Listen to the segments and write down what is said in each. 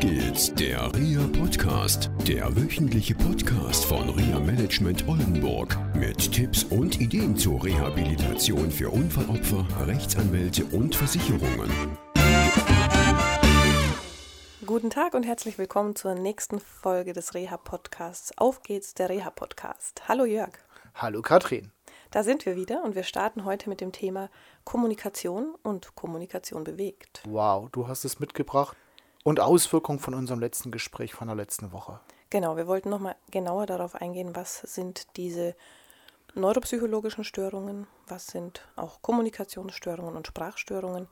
geht's, der RIA Podcast, der wöchentliche Podcast von RIA Management Oldenburg mit Tipps und Ideen zur Rehabilitation für Unfallopfer, Rechtsanwälte und Versicherungen. Guten Tag und herzlich willkommen zur nächsten Folge des Reha Podcasts. Auf geht's, der Reha Podcast. Hallo Jörg. Hallo Katrin. Da sind wir wieder und wir starten heute mit dem Thema Kommunikation und Kommunikation bewegt. Wow, du hast es mitgebracht und Auswirkungen von unserem letzten Gespräch von der letzten Woche. Genau, wir wollten nochmal genauer darauf eingehen, was sind diese neuropsychologischen Störungen, was sind auch Kommunikationsstörungen und Sprachstörungen,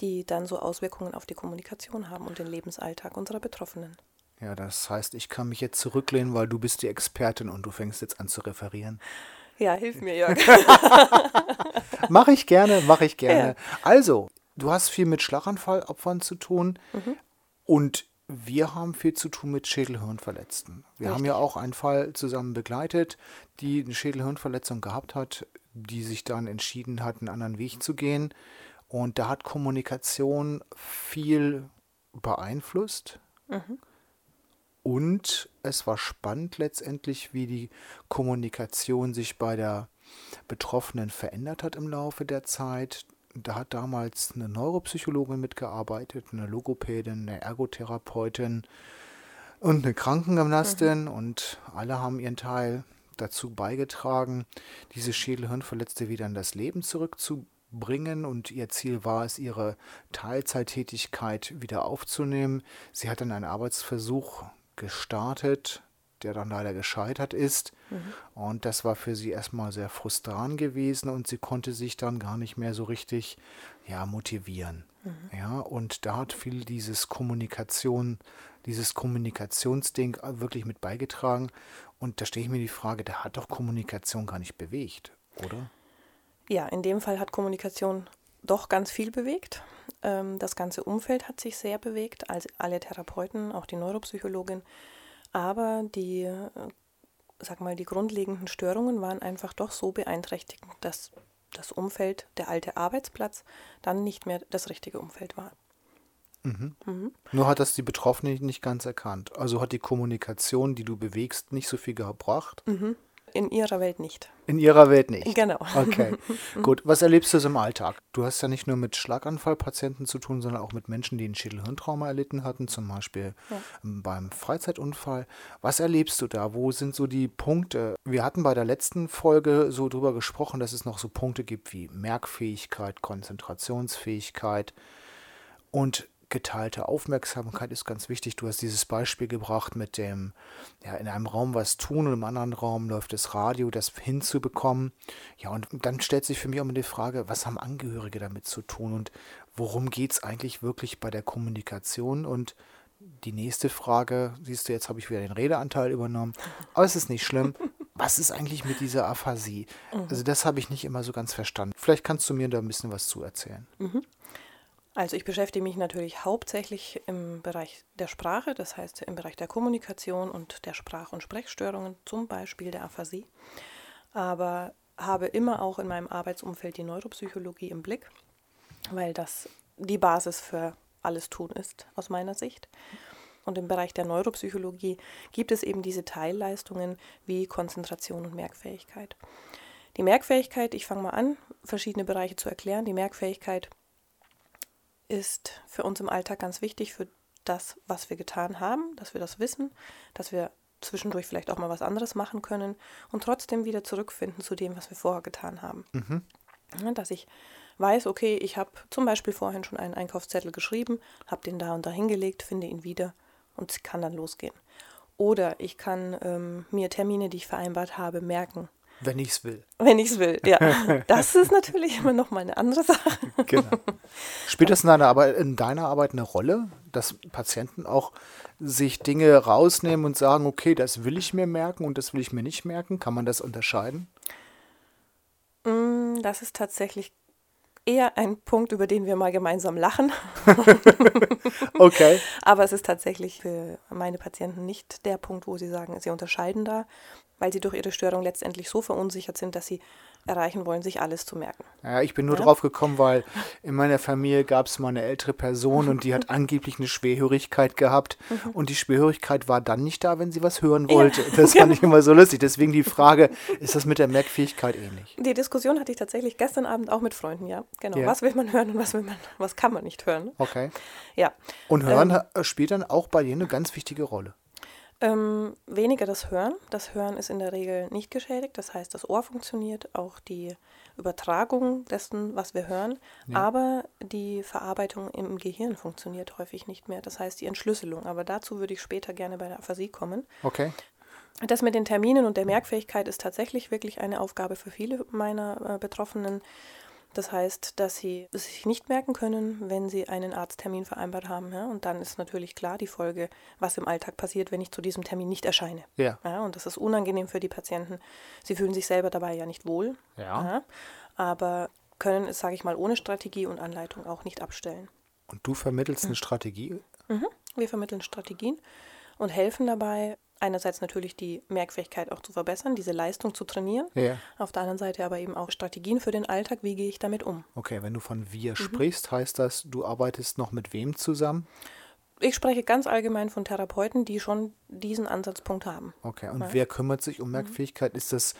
die dann so Auswirkungen auf die Kommunikation haben und den Lebensalltag unserer Betroffenen. Ja, das heißt, ich kann mich jetzt zurücklehnen, weil du bist die Expertin und du fängst jetzt an zu referieren. Ja, hilf mir, Jörg. mache ich gerne, mache ich gerne. Ja. Also, du hast viel mit Schlaganfallopfern zu tun mhm. Und wir haben viel zu tun mit Schädelhirnverletzten. Wir Richtig. haben ja auch einen Fall zusammen begleitet, die eine Schädelhirnverletzung gehabt hat, die sich dann entschieden hat, einen anderen Weg zu gehen. Und da hat Kommunikation viel beeinflusst. Mhm. Und es war spannend letztendlich, wie die Kommunikation sich bei der Betroffenen verändert hat im Laufe der Zeit. Da hat damals eine Neuropsychologin mitgearbeitet, eine Logopädin, eine Ergotherapeutin und eine Krankengymnastin mhm. und alle haben ihren Teil dazu beigetragen, diese Schädelhirnverletzte wieder in das Leben zurückzubringen und ihr Ziel war es, ihre Teilzeittätigkeit wieder aufzunehmen. Sie hat dann einen Arbeitsversuch gestartet, der dann leider gescheitert ist. Mhm. Und das war für sie erstmal sehr frustrant gewesen und sie konnte sich dann gar nicht mehr so richtig ja, motivieren. Mhm. Ja, und da hat viel dieses Kommunikation, dieses Kommunikationsding wirklich mit beigetragen. Und da stelle ich mir die Frage, da hat doch Kommunikation gar nicht bewegt, oder? Ja, in dem Fall hat Kommunikation doch ganz viel bewegt. Ähm, das ganze Umfeld hat sich sehr bewegt, also alle Therapeuten, auch die Neuropsychologin. Aber die, äh, sag mal, die grundlegenden Störungen waren einfach doch so beeinträchtigend, dass das Umfeld, der alte Arbeitsplatz, dann nicht mehr das richtige Umfeld war. Mhm. Mhm. Nur hat das die Betroffene nicht ganz erkannt. Also hat die Kommunikation, die du bewegst, nicht so viel gebracht. Mhm. In ihrer Welt nicht. In ihrer Welt nicht. Genau. Okay. Gut. Was erlebst du so im Alltag? Du hast ja nicht nur mit Schlaganfallpatienten zu tun, sondern auch mit Menschen, die ein Schädelhirntrauma erlitten hatten, zum Beispiel ja. beim Freizeitunfall. Was erlebst du da? Wo sind so die Punkte? Wir hatten bei der letzten Folge so drüber gesprochen, dass es noch so Punkte gibt wie Merkfähigkeit, Konzentrationsfähigkeit. Und geteilte Aufmerksamkeit ist ganz wichtig. Du hast dieses Beispiel gebracht mit dem, ja, in einem Raum was tun und im anderen Raum läuft das Radio, das hinzubekommen. Ja, und dann stellt sich für mich auch immer die Frage, was haben Angehörige damit zu tun und worum geht es eigentlich wirklich bei der Kommunikation? Und die nächste Frage, siehst du, jetzt habe ich wieder den Redeanteil übernommen, aber es ist nicht schlimm. Was ist eigentlich mit dieser Aphasie? Mhm. Also das habe ich nicht immer so ganz verstanden. Vielleicht kannst du mir da ein bisschen was zu erzählen. Mhm. Also ich beschäftige mich natürlich hauptsächlich im Bereich der Sprache, das heißt im Bereich der Kommunikation und der Sprach- und Sprechstörungen, zum Beispiel der Aphasie. Aber habe immer auch in meinem Arbeitsumfeld die Neuropsychologie im Blick, weil das die Basis für alles Tun ist, aus meiner Sicht. Und im Bereich der Neuropsychologie gibt es eben diese Teilleistungen wie Konzentration und Merkfähigkeit. Die Merkfähigkeit, ich fange mal an, verschiedene Bereiche zu erklären. Die Merkfähigkeit ist für uns im Alltag ganz wichtig für das, was wir getan haben, dass wir das wissen, dass wir zwischendurch vielleicht auch mal was anderes machen können und trotzdem wieder zurückfinden zu dem, was wir vorher getan haben. Mhm. Dass ich weiß, okay, ich habe zum Beispiel vorhin schon einen Einkaufszettel geschrieben, habe den da und da hingelegt, finde ihn wieder und kann dann losgehen. Oder ich kann ähm, mir Termine, die ich vereinbart habe, merken. Wenn ich es will. Wenn ich es will, ja. Das ist natürlich immer noch mal eine andere Sache. Genau. Spielt das in deiner, Arbeit, in deiner Arbeit eine Rolle, dass Patienten auch sich Dinge rausnehmen und sagen, okay, das will ich mir merken und das will ich mir nicht merken? Kann man das unterscheiden? Mm, das ist tatsächlich eher ein Punkt, über den wir mal gemeinsam lachen. okay. Aber es ist tatsächlich für meine Patienten nicht der Punkt, wo sie sagen, sie unterscheiden da. weil sie durch ihre Störung letztendlich so verunsichert sind, dass sie erreichen wollen, sich alles zu merken. Ja, ich bin nur Ja. drauf gekommen, weil in meiner Familie gab es mal eine ältere Person und die hat angeblich eine Schwerhörigkeit gehabt und die Schwerhörigkeit war dann nicht da, wenn sie was hören wollte. Das fand ich immer so lustig. Deswegen die Frage, ist das mit der Merkfähigkeit ähnlich? Die Diskussion hatte ich tatsächlich gestern Abend auch mit Freunden, ja. Genau. Ja. Was will man hören und was will man, was kann man nicht hören? Okay. Ja. Und Hören äh, spielt dann auch bei dir eine ganz wichtige Rolle. Ähm, weniger das Hören. Das Hören ist in der Regel nicht geschädigt. Das heißt, das Ohr funktioniert, auch die Übertragung dessen, was wir hören. Aber die Verarbeitung im Gehirn funktioniert häufig nicht mehr. Das heißt, die Entschlüsselung. Aber dazu würde ich später gerne bei der Aphasie kommen. Okay. Das mit den Terminen und der Merkfähigkeit ist tatsächlich wirklich eine Aufgabe für viele meiner äh, Betroffenen. Das heißt, dass sie es sich nicht merken können, wenn sie einen Arzttermin vereinbart haben. Ja? Und dann ist natürlich klar die Folge, was im Alltag passiert, wenn ich zu diesem Termin nicht erscheine. Ja. Ja, und das ist unangenehm für die Patienten. Sie fühlen sich selber dabei ja nicht wohl. Ja. aber können es, sage ich mal, ohne Strategie und Anleitung auch nicht abstellen. Und du vermittelst eine Strategie. Mhm. Wir vermitteln Strategien und helfen dabei, einerseits natürlich die Merkfähigkeit auch zu verbessern, diese Leistung zu trainieren. Ja. Auf der anderen Seite aber eben auch Strategien für den Alltag, wie gehe ich damit um. Okay, wenn du von Mhm. wir sprichst, heißt das, du arbeitest noch mit wem zusammen? Ich spreche ganz allgemein von Therapeuten, die schon diesen Ansatzpunkt haben. Okay, und Ja. wer kümmert sich Mhm. um Merkfähigkeit? Ist das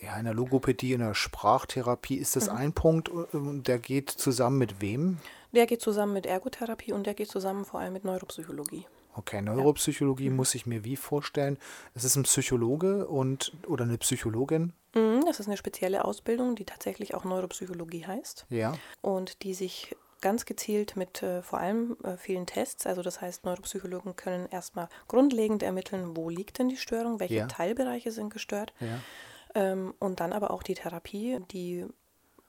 ja, in der Logopädie, in der Sprachtherapie, ist Mhm. das ein Punkt und der geht zusammen mit wem? Der geht zusammen mit Ergotherapie und der geht zusammen vor allem mit Neuropsychologie. Okay, Neuropsychologie Mhm. muss ich mir wie vorstellen? Es ist ein Psychologe und oder eine Psychologin? Mhm, Das ist eine spezielle Ausbildung, die tatsächlich auch Neuropsychologie heißt Ja. und die sich ganz gezielt mit äh, vor allem äh, vielen Tests, also das heißt, Neuropsychologen können erstmal grundlegend ermitteln, wo liegt denn die Störung, welche Ja. Teilbereiche sind gestört Ja. ähm, und dann aber auch die Therapie, die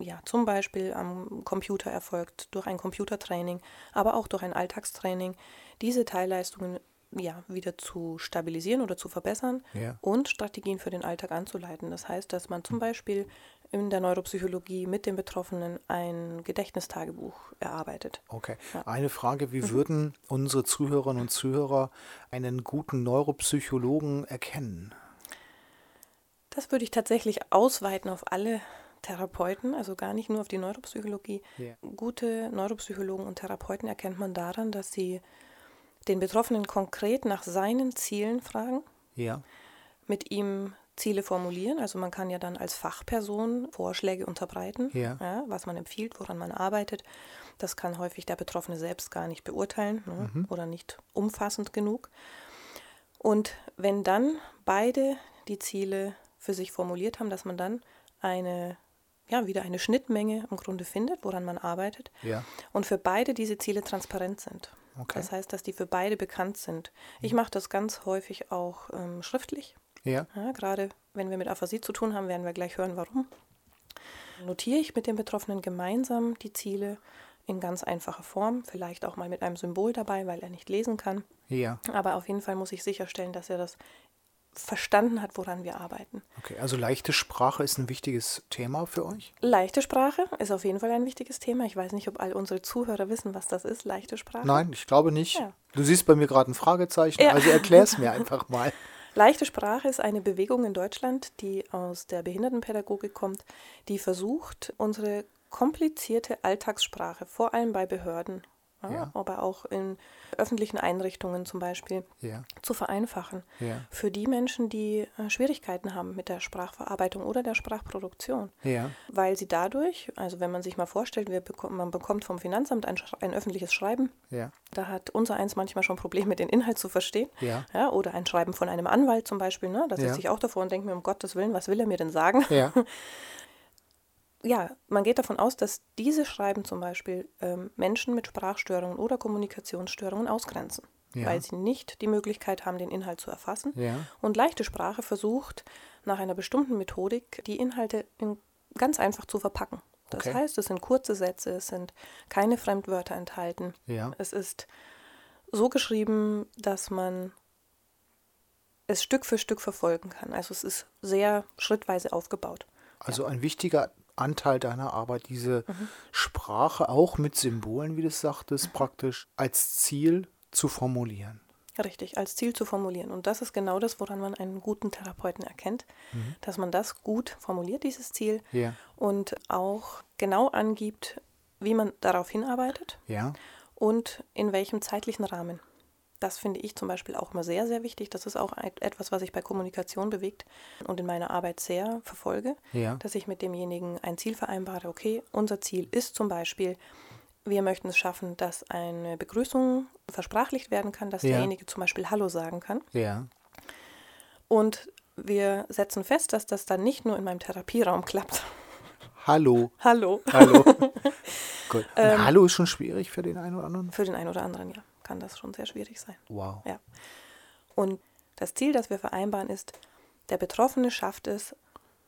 ja zum Beispiel am Computer erfolgt, durch ein Computertraining, aber auch durch ein Alltagstraining, diese Teilleistungen ja, wieder zu stabilisieren oder zu verbessern Ja. und Strategien für den Alltag anzuleiten. Das heißt, dass man zum Beispiel in der Neuropsychologie mit den Betroffenen ein Gedächtnistagebuch erarbeitet. Okay. Ja. Mhm. Eine Frage, wie würden unsere Zuhörerinnen und Zuhörer einen guten Neuropsychologen erkennen? Das würde ich tatsächlich ausweiten auf alle Therapeuten, also gar nicht nur auf die Neuropsychologie. Ja. Gute Neuropsychologen und Therapeuten erkennt man daran, dass sie den Betroffenen konkret nach seinen Zielen fragen, Ja. mit ihm Ziele formulieren. Also man kann ja dann als Fachperson Vorschläge unterbreiten, Ja. was man empfiehlt, woran man arbeitet. Das kann häufig der Betroffene selbst gar nicht beurteilen ne, oder nicht umfassend genug. Und wenn dann beide die Ziele für sich formuliert haben, dass man dann eine, ja, wieder eine Schnittmenge im Grunde findet, woran man arbeitet Ja. und für beide diese Ziele transparent sind. Okay. Das heißt, dass die für beide bekannt sind. Ich mache das ganz häufig auch ähm, schriftlich. Ja. Ja, gerade wenn wir mit Aphasie zu tun haben, werden wir gleich hören, warum. Notiere ich mit den Betroffenen gemeinsam die Ziele in ganz einfacher Form, vielleicht auch mal mit einem Symbol dabei, weil er nicht lesen kann. Ja. Aber auf jeden Fall muss ich sicherstellen, dass er das verstanden hat, woran wir arbeiten. Okay, also leichte Sprache ist ein wichtiges Thema für euch? Leichte Sprache ist auf jeden Fall ein wichtiges Thema. Ich weiß nicht, ob all unsere Zuhörer wissen, was das ist, leichte Sprache. Nein, ich glaube nicht. Ja. Du siehst bei mir gerade ein Fragezeichen, Ja. also erklär es mir einfach mal. Leichte Sprache ist eine Bewegung in Deutschland, die aus der Behindertenpädagogik kommt, die versucht, unsere komplizierte Alltagssprache, vor allem bei Behörden, ja, Ja. aber auch in öffentlichen Einrichtungen zum Beispiel, Ja. zu vereinfachen. Ja. Für die Menschen, die äh, Schwierigkeiten haben mit der Sprachverarbeitung oder der Sprachproduktion. Ja. Weil sie dadurch, also wenn man sich mal vorstellt, wir bekommen, man bekommt vom Finanzamt ein, ein öffentliches Schreiben, Ja. da hat unser eins manchmal schon Probleme, den Inhalt zu verstehen. Ja. Ja, oder ein Schreiben von einem Anwalt zum Beispiel. Ne? Da Ja. sitze ich auch davor und denke mir, um Gottes Willen, was will er mir denn sagen? Ja. Man geht davon aus, dass diese Schreiben zum Beispiel ähm, Menschen mit Sprachstörungen oder Kommunikationsstörungen ausgrenzen, Ja. weil sie nicht die Möglichkeit haben, den Inhalt zu erfassen. Ja. Und leichte Sprache versucht, nach einer bestimmten Methodik die Inhalte in, ganz einfach zu verpacken. Das Okay. heißt, es sind kurze Sätze, es sind keine Fremdwörter enthalten. Ja. Es ist so geschrieben, dass man es Stück für Stück verfolgen kann. Also es ist sehr schrittweise aufgebaut. Also ein wichtiger Anteil deiner Arbeit, diese Mhm. Sprache auch mit Symbolen, wie du es sagtest, praktisch als Ziel zu formulieren. Richtig, als Ziel zu formulieren. Und das ist genau das, woran man einen guten Therapeuten erkennt, mhm. dass man das gut formuliert, dieses Ziel, ja. und auch genau angibt, wie man darauf hinarbeitet ja. und in welchem zeitlichen Rahmen. Das finde ich zum Beispiel auch immer sehr, sehr wichtig. Das ist auch etwas, was sich bei Kommunikation bewegt und in meiner Arbeit sehr verfolge, ja. dass ich mit demjenigen ein Ziel vereinbare. Okay, unser Ziel ist zum Beispiel, wir möchten es schaffen, dass eine Begrüßung versprachlicht werden kann, dass ja. derjenige zum Beispiel Hallo sagen kann. Ja. Und wir setzen fest, dass das dann nicht nur in meinem Therapieraum klappt. Hallo. Hallo. Hallo. Gut. Ähm, Hallo ist schon schwierig für den einen oder anderen? Für den einen oder anderen, ja kann das schon sehr schwierig sein. Wow. Ja. Und das Ziel, das wir vereinbaren, ist, der Betroffene schafft es,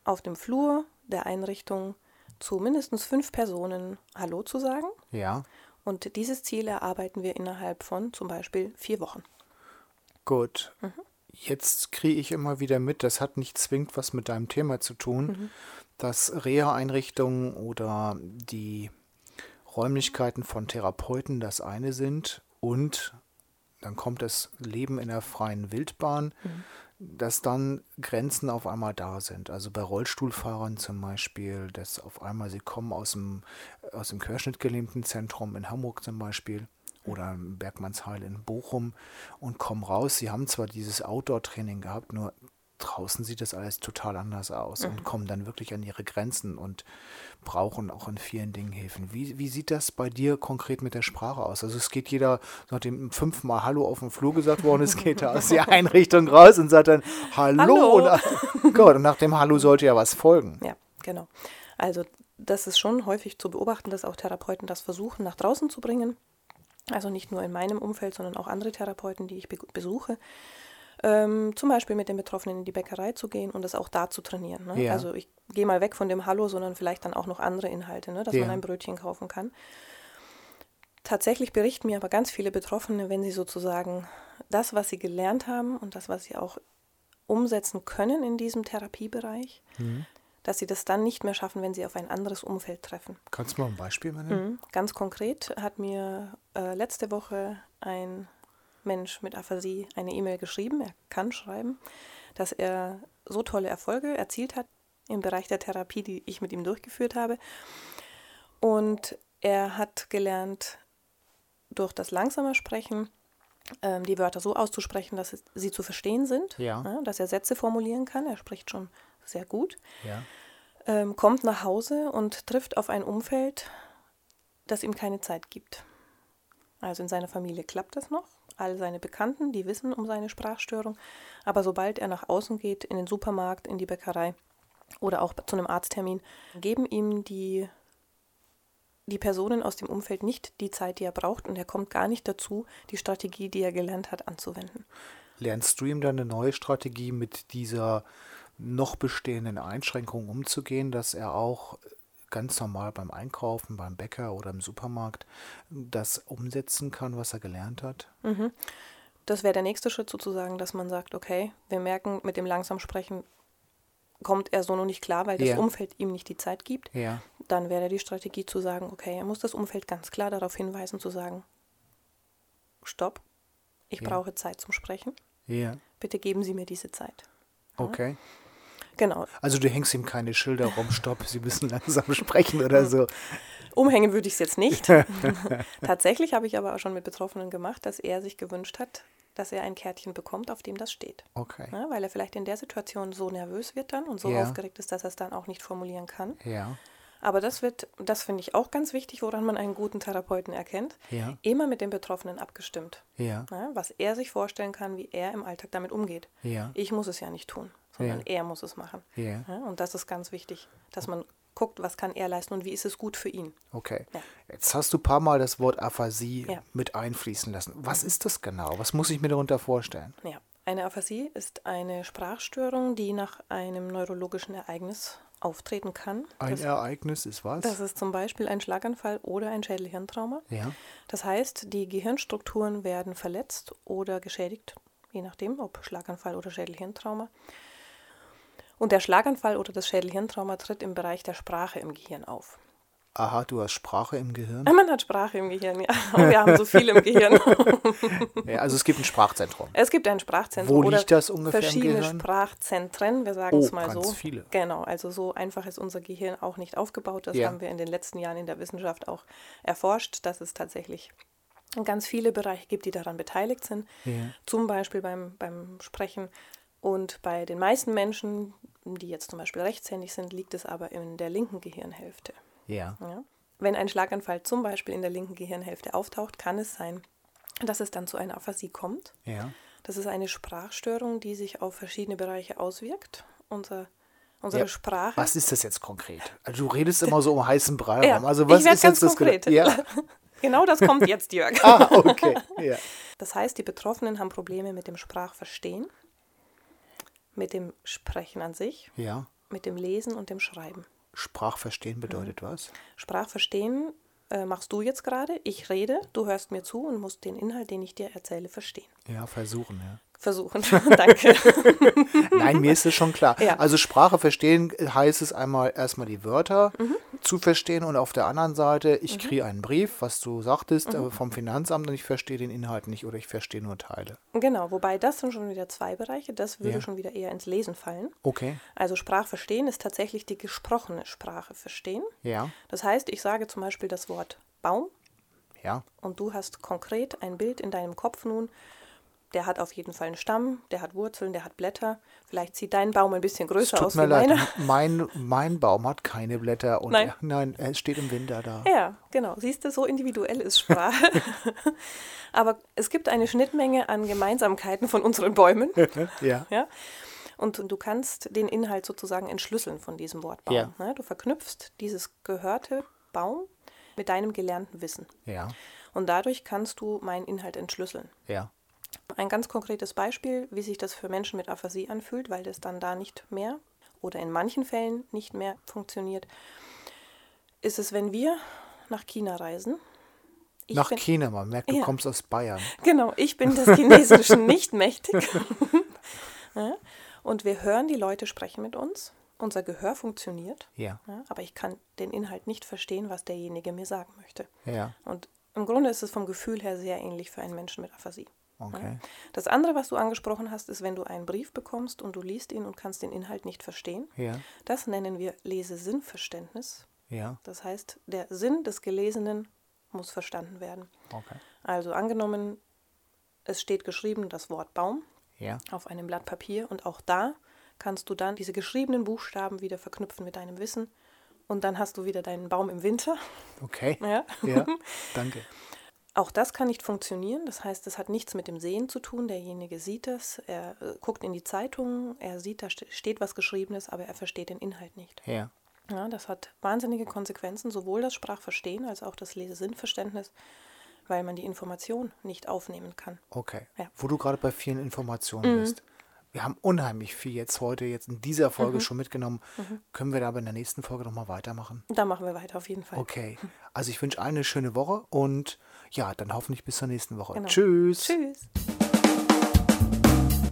auf dem Flur der Einrichtung zu mindestens fünf Personen Hallo zu sagen. Ja. Und dieses Ziel erarbeiten wir innerhalb von zum Beispiel vier Wochen. Gut. Mhm. Jetzt kriege ich immer wieder mit, das hat nicht zwingend was mit deinem Thema zu tun, mhm. dass Reha-Einrichtungen oder die Räumlichkeiten von Therapeuten das eine sind und dann kommt das Leben in der freien Wildbahn, mhm. dass dann Grenzen auf einmal da sind. Also bei Rollstuhlfahrern zum Beispiel, dass auf einmal sie kommen aus dem, aus dem querschnittgelähmten Zentrum in Hamburg zum Beispiel oder im Bergmannsheil in Bochum und kommen raus. Sie haben zwar dieses Outdoor-Training gehabt, nur draußen sieht das alles total anders aus mhm. und kommen dann wirklich an ihre Grenzen und brauchen auch in vielen Dingen Hilfen. Wie, wie sieht das bei dir konkret mit der Sprache aus? Also es geht jeder, nachdem fünfmal Hallo auf dem Flur gesagt worden ist, geht er aus der Einrichtung raus und sagt dann Hallo. Hallo. Und, Gott, und nach dem Hallo sollte ja was folgen. Ja, genau. Also das ist schon häufig zu beobachten, dass auch Therapeuten das versuchen, nach draußen zu bringen. Also nicht nur in meinem Umfeld, sondern auch andere Therapeuten, die ich besuche ähm, zum Beispiel mit den Betroffenen in die Bäckerei zu gehen und das auch da zu trainieren. Ne? Ja. Also ich gehe mal weg von dem Hallo, sondern vielleicht dann auch noch andere Inhalte, ne? dass ja. man ein Brötchen kaufen kann. Tatsächlich berichten mir aber ganz viele Betroffene, wenn sie sozusagen das, was sie gelernt haben und das, was sie auch umsetzen können in diesem Therapiebereich, mhm. dass sie das dann nicht mehr schaffen, wenn sie auf ein anderes Umfeld treffen. Kannst du mal ein Beispiel nennen? Mhm. Ganz konkret hat mir äh, letzte Woche ein Mensch mit Aphasie eine E-Mail geschrieben, er kann schreiben, dass er so tolle Erfolge erzielt hat im Bereich der Therapie, die ich mit ihm durchgeführt habe. Und er hat gelernt, durch das langsame Sprechen ähm, die Wörter so auszusprechen, dass sie zu verstehen sind, ja. Ja, dass er Sätze formulieren kann. Er spricht schon sehr gut. Ja. Ähm, kommt nach Hause und trifft auf ein Umfeld, das ihm keine Zeit gibt. Also in seiner Familie klappt das noch all seine Bekannten, die wissen um seine Sprachstörung. Aber sobald er nach außen geht, in den Supermarkt, in die Bäckerei oder auch zu einem Arzttermin, geben ihm die, die Personen aus dem Umfeld nicht die Zeit, die er braucht und er kommt gar nicht dazu, die Strategie, die er gelernt hat, anzuwenden. Lernst du ihm dann eine neue Strategie mit dieser noch bestehenden Einschränkung umzugehen, dass er auch ganz normal beim Einkaufen, beim Bäcker oder im Supermarkt das umsetzen kann, was er gelernt hat? Mhm. Das wäre der nächste Schritt sozusagen, dass man sagt, okay, wir merken, mit dem langsam Sprechen kommt er so noch nicht klar, weil das ja. Umfeld ihm nicht die Zeit gibt. Ja. Dann wäre die Strategie zu sagen, okay, er muss das Umfeld ganz klar darauf hinweisen, zu sagen, stopp, ich ja. brauche Zeit zum Sprechen. Bitte geben Sie mir diese Zeit. Okay. Genau. Also du hängst ihm keine Schilder rum, stopp, Sie müssen langsam sprechen oder so. Umhängen würde ich es jetzt nicht. Tatsächlich habe ich aber auch schon mit Betroffenen gemacht, dass er sich gewünscht hat, dass er ein Kärtchen bekommt, auf dem das steht. Okay. Ja, weil er vielleicht in der Situation so nervös wird dann und so ja. aufgeregt ist, dass er es dann auch nicht formulieren kann. Ja. Aber das wird, das finde ich auch ganz wichtig, woran man einen guten Therapeuten erkennt. Ja. Immer mit dem Betroffenen abgestimmt. Ja. Ja, was er sich vorstellen kann, wie er im Alltag damit umgeht. Ja. Ich muss es ja nicht tun sondern ja. er muss es machen. Ja. ja. Und das ist ganz wichtig, dass man guckt, was kann er leisten und wie ist es gut für ihn. Okay. Ja. Jetzt hast du ein paar Mal das Wort Aphasie mit einfließen lassen. Was mhm. ist das genau? Was muss ich mir darunter vorstellen? Ja, eine Aphasie ist eine Sprachstörung, die nach einem neurologischen Ereignis auftreten kann. Ein das, Ereignis ist was? Das ist zum Beispiel ein Schlaganfall oder ein Schädelhirntrauma. Ja. Das heißt, die Gehirnstrukturen werden verletzt oder geschädigt, je nachdem, ob Schlaganfall oder Schädelhirntrauma. Und der Schlaganfall oder das Schädelhirntrauma tritt im Bereich der Sprache im Gehirn auf. Aha, du hast Sprache im Gehirn. Man hat Sprache im Gehirn, ja. Und wir haben so viel im Gehirn. ja, also es gibt ein Sprachzentrum. Es gibt ein Sprachzentrum. Wo liegt das ungefähr Verschiedene? Sprachzentren, wir sagen Oh, es mal ganz so. viele. Genau, also so einfach ist unser Gehirn auch nicht aufgebaut. Das Ja. haben wir in den letzten Jahren in der Wissenschaft auch erforscht, dass es tatsächlich ganz viele Bereiche gibt, die daran beteiligt sind. Ja. Zum Beispiel beim, beim Sprechen. Und bei den meisten Menschen, die jetzt zum Beispiel rechtshändig sind, liegt es aber in der linken Gehirnhälfte. Ja. Ja. Wenn ein Schlaganfall zum Beispiel in der linken Gehirnhälfte auftaucht, kann es sein, dass es dann zu einer Aphasie kommt. Ja. Das ist eine Sprachstörung, die sich auf verschiedene Bereiche auswirkt. Unser, unsere Ja, Sprache. Was ist das jetzt konkret? Also du redest immer so um heißen Brei Ja, rum. Also was ich ist jetzt ganz das konkret. Ja. Genau das kommt jetzt, Jörg. Ah, okay. Ja. Das heißt, die Betroffenen haben Probleme mit dem Sprachverstehen, mit dem Sprechen an sich, ja. mit dem Lesen und dem Schreiben. Sprachverstehen bedeutet was? Sprachverstehen äh, machst du jetzt gerade. Ich rede, du hörst mir zu und musst den Inhalt, den ich dir erzähle, verstehen. Ja, versuchen, ja. Versuchen. Danke. Nein, mir ist es schon klar. Ja. Also Sprache verstehen heißt es einmal erstmal die Wörter Mhm. zu verstehen und auf der anderen Seite, ich kriege einen Brief, was du sagtest, Mhm. äh, vom Finanzamt und ich verstehe den Inhalt nicht oder ich verstehe nur Teile. Genau, wobei das sind schon wieder zwei Bereiche. Das würde Ja. schon wieder eher ins Lesen fallen. Okay. Also Sprachverstehen ist tatsächlich die gesprochene Sprache verstehen. Ja. Das heißt, ich sage zum Beispiel das Wort Baum Ja. und du hast konkret ein Bild in deinem Kopf nun. Der hat auf jeden Fall einen Stamm, der hat Wurzeln, der hat Blätter. Vielleicht sieht dein Baum ein bisschen größer aus leid, meiner. mein, mein Baum hat keine Blätter und Nein. Er, nein, er steht im Winter da. Ja, genau. Siehst du, so individuell ist Sprache. Aber es gibt eine Schnittmenge an Gemeinsamkeiten von unseren Bäumen. Ja. Ja? Und du kannst den Inhalt sozusagen entschlüsseln von diesem Wort Baum. Ja. Ne? Du verknüpfst dieses gehörte Baum mit deinem gelernten Wissen. Ja. Und dadurch kannst du meinen Inhalt entschlüsseln. Ja. Ein ganz konkretes Beispiel, wie sich das für Menschen mit Aphasie anfühlt, weil das dann da nicht mehr oder in manchen Fällen nicht mehr funktioniert, ist es, wenn wir nach China reisen. Ich Nach bin, China, man merkt, du Ja. kommst aus Bayern. Genau, ich bin des Chinesischen nicht mächtig. ja, und wir hören die Leute sprechen mit uns. Unser Gehör funktioniert, Ja. ja, aber ich kann den Inhalt nicht verstehen, was derjenige mir sagen möchte. Ja. Und im Grunde ist es vom Gefühl her sehr ähnlich für einen Menschen mit Aphasie. Okay. Das andere, was du angesprochen hast, ist, wenn du einen Brief bekommst und du liest ihn und kannst den Inhalt nicht verstehen. Ja. Das nennen wir Lesesinnverständnis. Ja. Das heißt, der Sinn des Gelesenen muss verstanden werden. Okay. Also angenommen, es steht geschrieben das Wort Baum Ja. auf einem Blatt Papier und auch da kannst du dann diese geschriebenen Buchstaben wieder verknüpfen mit deinem Wissen und dann hast du wieder deinen Baum im Winter. Okay. Ja. Ja. Danke. Auch das kann nicht funktionieren. Das heißt, es hat nichts mit dem Sehen zu tun. Derjenige sieht es, er äh, guckt in die Zeitung, er sieht, da ste- steht was Geschriebenes, aber er versteht den Inhalt nicht. Ja. Ja, das hat wahnsinnige Konsequenzen, sowohl das Sprachverstehen als auch das Lesesinnverständnis, weil man die Information nicht aufnehmen kann. Okay. Ja. Mhm. Wo du gerade bei vielen Informationen bist. Wir haben unheimlich viel jetzt heute, jetzt in dieser Mhm. Folge schon mitgenommen. Können wir da aber in der nächsten Folge nochmal weitermachen? Da machen wir weiter auf jeden Fall. Okay. Also ich wünsche allen eine schöne Woche und ja, dann hoffentlich bis zur nächsten Woche. Genau. Tschüss. Tschüss.